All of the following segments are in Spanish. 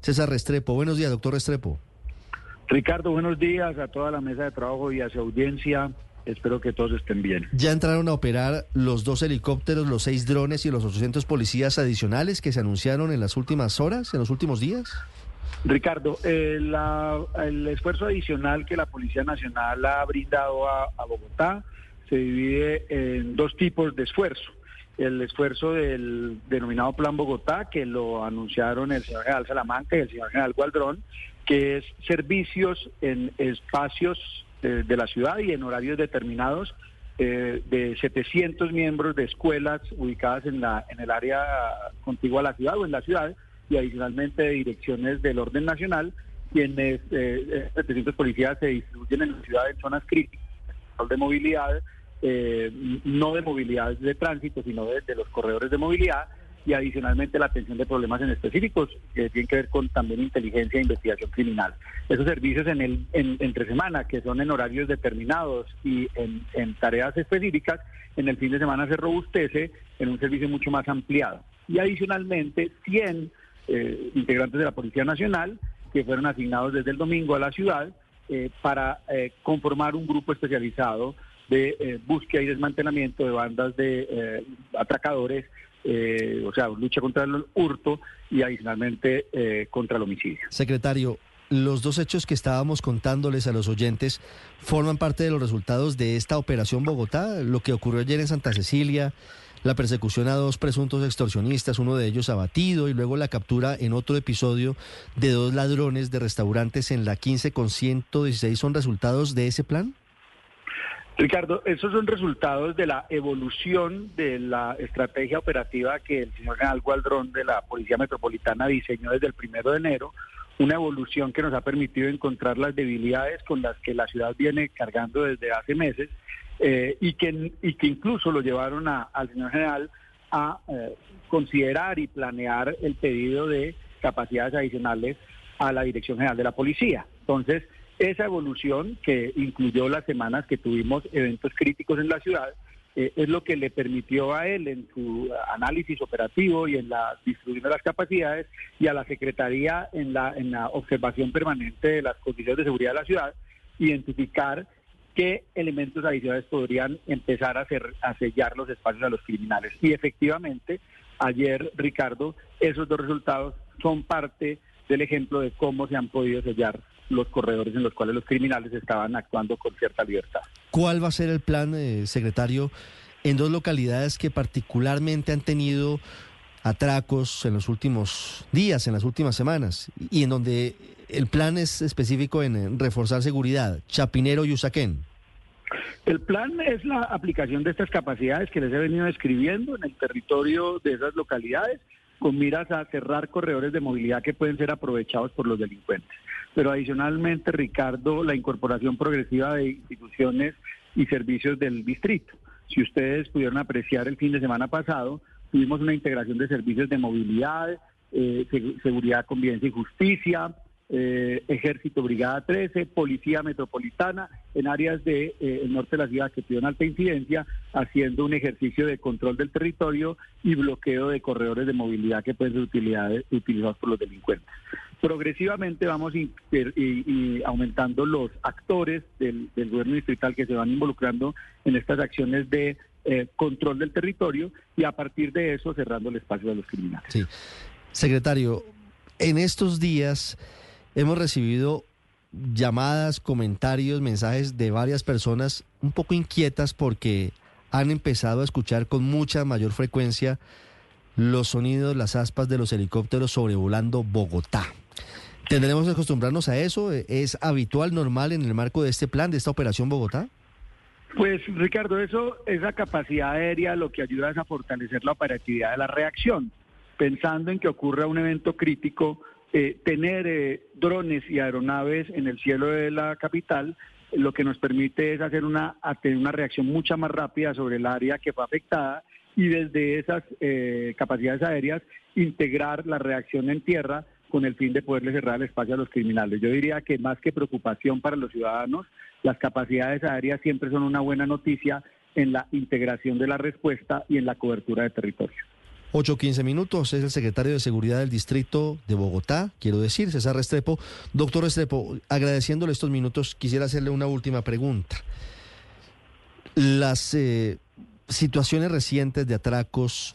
César Restrepo. Buenos días, doctor Restrepo. Ricardo, buenos días a toda la mesa de trabajo y a su audiencia. Espero que todos estén bien. ¿Ya entraron a operar los dos helicópteros, los seis drones y los 800 policías adicionales que se anunciaron en las últimas horas, en los últimos días? Ricardo, eh, el esfuerzo adicional que la Policía Nacional ha brindado a, Bogotá se divide en dos tipos de esfuerzo. El esfuerzo del denominado Plan Bogotá, que lo anunciaron el señor general Salamanca y el señor general Gualdrón, que es servicios en espacios eh, de la ciudad y en horarios determinados eh, de 700 miembros de escuelas ubicadas en, la, en el área contigua a la ciudad o en la ciudad y adicionalmente de direcciones del orden nacional, quienes eh, 700 policías se distribuyen en la ciudad en zonas críticas de movilidad, eh, no de movilidad de tránsito, sino de, los corredores de movilidad y adicionalmente la atención de problemas en específicos que tienen que ver con también inteligencia e investigación criminal. Esos servicios en el entre semana, que son en horarios determinados y en, en tareas específicas, en el fin de semana se robustece en un servicio mucho más ampliado. Y adicionalmente, 100 eh, integrantes de la Policía Nacional que fueron asignados desde el domingo a la ciudad eh, para eh, conformar un grupo especializado de búsqueda y desmantelamiento de bandas de atracadores, o sea, lucha contra el hurto y adicionalmente contra el homicidio. Secretario, los dos hechos que estábamos contándoles a los oyentes forman parte de los resultados de esta operación Bogotá, lo que ocurrió ayer en Santa Cecilia, la persecución a dos presuntos extorsionistas, uno de ellos abatido, y luego la captura en otro episodio de dos ladrones de restaurantes en la 15 con 116, ¿son resultados de ese plan? Ricardo, esos son resultados de la evolución de la estrategia operativa que el señor general Gualdrón de la Policía Metropolitana diseñó desde el primero de enero, una evolución que nos ha permitido encontrar las debilidades con las que la ciudad viene cargando desde hace meses eh, y, que, y que incluso lo llevaron al señor general a eh, considerar y planear el pedido de capacidades adicionales a la Dirección General de la Policía. Entonces, esa evolución que incluyó las semanas que tuvimos eventos críticos en la ciudad, eh, es lo que le permitió a él en su análisis operativo y en la distribución de las capacidades y a la Secretaría en la, en la observación permanente de las condiciones de seguridad de la ciudad, identificar qué elementos adicionales podrían empezar a, hacer, a sellar los espacios a los criminales. Y efectivamente, ayer, Ricardo, esos dos resultados son parte del ejemplo de cómo se han podido sellar los corredores en los cuales los criminales estaban actuando con cierta libertad. ¿Cuál va a ser el plan, eh, secretario, en dos localidades que particularmente han tenido atracos en los últimos días, en las últimas semanas, y en donde el plan es específico en reforzar seguridad, Chapinero y Usaquén. El plan es la aplicación de estas capacidades que les he venido describiendo en el territorio de esas localidades con miras a cerrar corredores de movilidad que pueden ser aprovechados por los delincuentes. Pero adicionalmente, Ricardo, la incorporación progresiva de instituciones y servicios del distrito. Si ustedes pudieron apreciar el fin de semana pasado, tuvimos una integración de servicios de movilidad, eh, seguridad, convivencia y justicia, eh, Ejército Brigada 13, Policía Metropolitana, en áreas del de, eh, norte de la ciudad que tienen alta incidencia, haciendo un ejercicio de control del territorio y bloqueo de corredores de movilidad que pueden ser utilizados por los delincuentes. Progresivamente vamos y, aumentando los actores del, gobierno distrital que se van involucrando en estas acciones de eh, control del territorio y a partir de eso cerrando el espacio a los criminales. Sí. Secretario, en estos días hemos recibido llamadas, comentarios, mensajes de varias personas un poco inquietas porque han empezado a escuchar con mucha mayor frecuencia los sonidos, las aspas de los helicópteros sobrevolando Bogotá. ¿Tendremos que acostumbrarnos a eso? ¿Es habitual, normal en el marco de este plan, de esta operación Bogotá? Pues Ricardo, eso, esa capacidad aérea lo que ayuda es a fortalecer la operatividad de la reacción. Pensando en que ocurra un evento crítico, eh, tener eh, drones y aeronaves en el cielo de la capital lo que nos permite es hacer una, tener una reacción mucha más rápida sobre el área que fue afectada y desde esas eh, capacidades aéreas integrar la reacción en tierra con el fin de poderle cerrar el espacio a los criminales. Yo diría que más que preocupación para los ciudadanos, las capacidades aéreas siempre son una buena noticia en la integración de la respuesta y en la cobertura de territorio. 8.15 minutos, es el secretario de Seguridad del Distrito de Bogotá, quiero decir, César Restrepo. Doctor Restrepo, agradeciéndole estos minutos, quisiera hacerle una última pregunta. ¿Las eh, situaciones recientes de atracos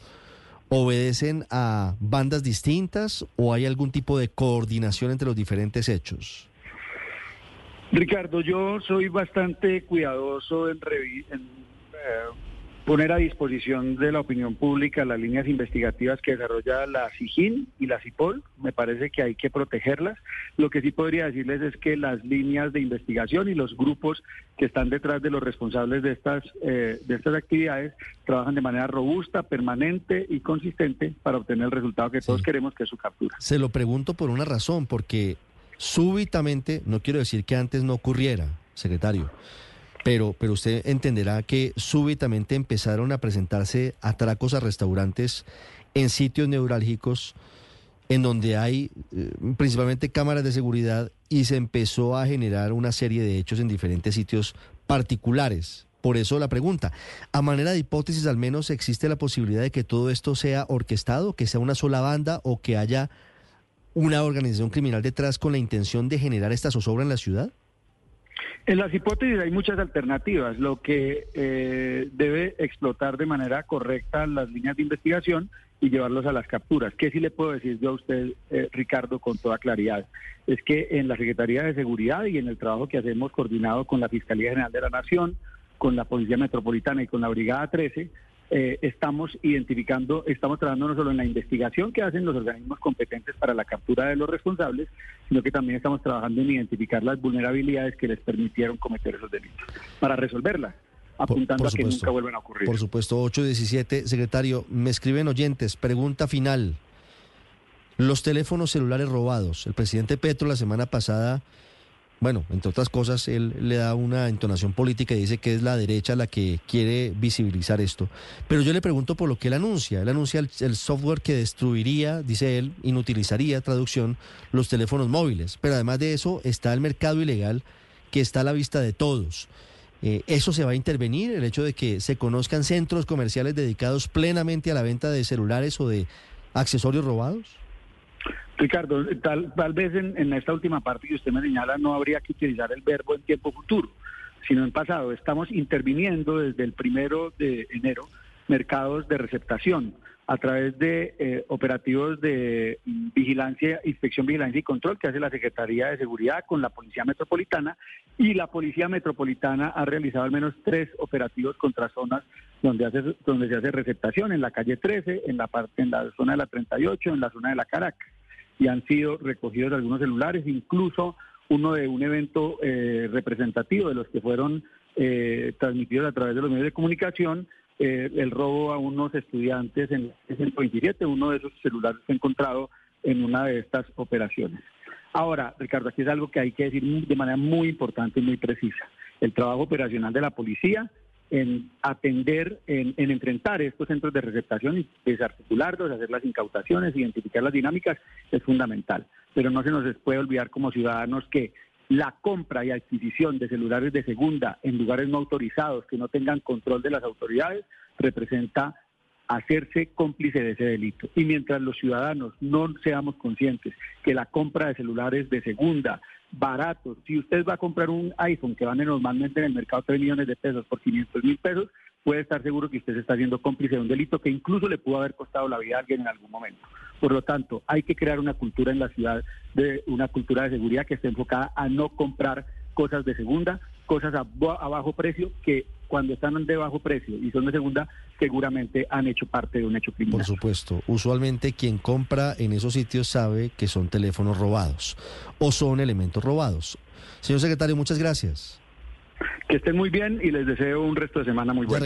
obedecen a bandas distintas o hay algún tipo de coordinación entre los diferentes hechos? Ricardo, yo soy bastante cuidadoso en, en eh, poner a disposición de la opinión pública las líneas investigativas que desarrolla la SIGIN y la CIPOL. Me parece que hay que protegerlas. Lo que sí podría decirles es que las líneas de investigación y los grupos que están detrás de los responsables de estas, eh, de estas actividades trabajan de manera robusta, permanente y consistente para obtener el resultado que todos queremos, que es su captura. Se lo pregunto por una razón, porque súbitamente, no quiero decir que antes no ocurriera, secretario, pero, pero usted entenderá que súbitamente empezaron a presentarse atracos a restaurantes en sitios neurálgicos en donde hay eh, principalmente cámaras de seguridad y se empezó a generar una serie de hechos en diferentes sitios particulares. Por eso la pregunta, a manera de hipótesis al menos existe la posibilidad de que todo esto sea orquestado, que sea una sola banda o que haya una organización criminal detrás con la intención de generar esta zozobra en la ciudad? En las hipótesis hay muchas alternativas. Lo que eh, debe explotar de manera correcta las líneas de investigación y llevarlos a las capturas. ¿Qué sí le puedo decir yo a usted, eh, Ricardo, con toda claridad? Es que en la Secretaría de Seguridad y en el trabajo que hacemos coordinado con la Fiscalía General de la Nación, con la Policía Metropolitana y con la Brigada 13, eh, estamos identificando, estamos trabajando no solo en la investigación que hacen los organismos competentes para la captura de los responsables, sino que también estamos trabajando en identificar las vulnerabilidades que les permitieron cometer esos delitos, para resolverlas, apuntando a que nunca vuelvan a ocurrir. Por supuesto, 817, secretario, me escriben oyentes, pregunta final. Los teléfonos celulares robados. El presidente Petro la semana pasada bueno, entre otras cosas, él le da una entonación política y dice que es la derecha la que quiere visibilizar esto. Pero yo le pregunto por lo que él anuncia. Él anuncia el, software que destruiría, dice él, inutilizaría, traducción, los teléfonos móviles. Pero además de eso está el mercado ilegal que está a la vista de todos. Eh, ¿Eso se va a intervenir? El hecho de que se conozcan centros comerciales dedicados plenamente a la venta de celulares o de accesorios robados? Ricardo, tal, tal vez en, esta última parte que usted me señala no habría que utilizar el verbo en tiempo futuro, sino en pasado. Estamos interviniendo desde el primero de enero mercados de receptación a través de eh, operativos de vigilancia, inspección, vigilancia y control que hace la Secretaría de Seguridad con la Policía Metropolitana y la Policía Metropolitana ha realizado al menos tres operativos contra zonas donde, hace, donde se hace receptación, en la calle 13, en la, parte, en la zona de la 38, en la zona de la Caracas y han sido recogidos algunos celulares, incluso uno de un evento eh, representativo de los que fueron eh, transmitidos a través de los medios de comunicación, eh, el robo a unos estudiantes en el 127, uno de esos celulares fue encontrado en una de estas operaciones. Ahora, Ricardo, aquí es algo que hay que decir de manera muy importante y muy precisa. El trabajo operacional de la policía en atender, en, enfrentar estos centros de receptación y desarticularlos, hacer las incautaciones, identificar las dinámicas, es fundamental. Pero no se nos puede olvidar como ciudadanos que la compra y adquisición de celulares de segunda en lugares no autorizados que no tengan control de las autoridades representa hacerse cómplice de ese delito. Y mientras los ciudadanos no seamos conscientes que la compra de celulares de segunda, baratos, si usted va a comprar un iPhone que vale normalmente en el mercado 3 millones de pesos por 500 mil pesos, puede estar seguro que usted se está haciendo cómplice de un delito que incluso le pudo haber costado la vida a alguien en algún momento. Por lo tanto, hay que crear una cultura en la ciudad, de una cultura de seguridad que esté enfocada a no comprar cosas de segunda, cosas a, bajo precio que cuando están de bajo precio y son de segunda, seguramente han hecho parte de un hecho criminal. Por supuesto, usualmente quien compra en esos sitios sabe que son teléfonos robados o son elementos robados. Señor secretario, muchas gracias. Que estén muy bien y les deseo un resto de semana muy bueno.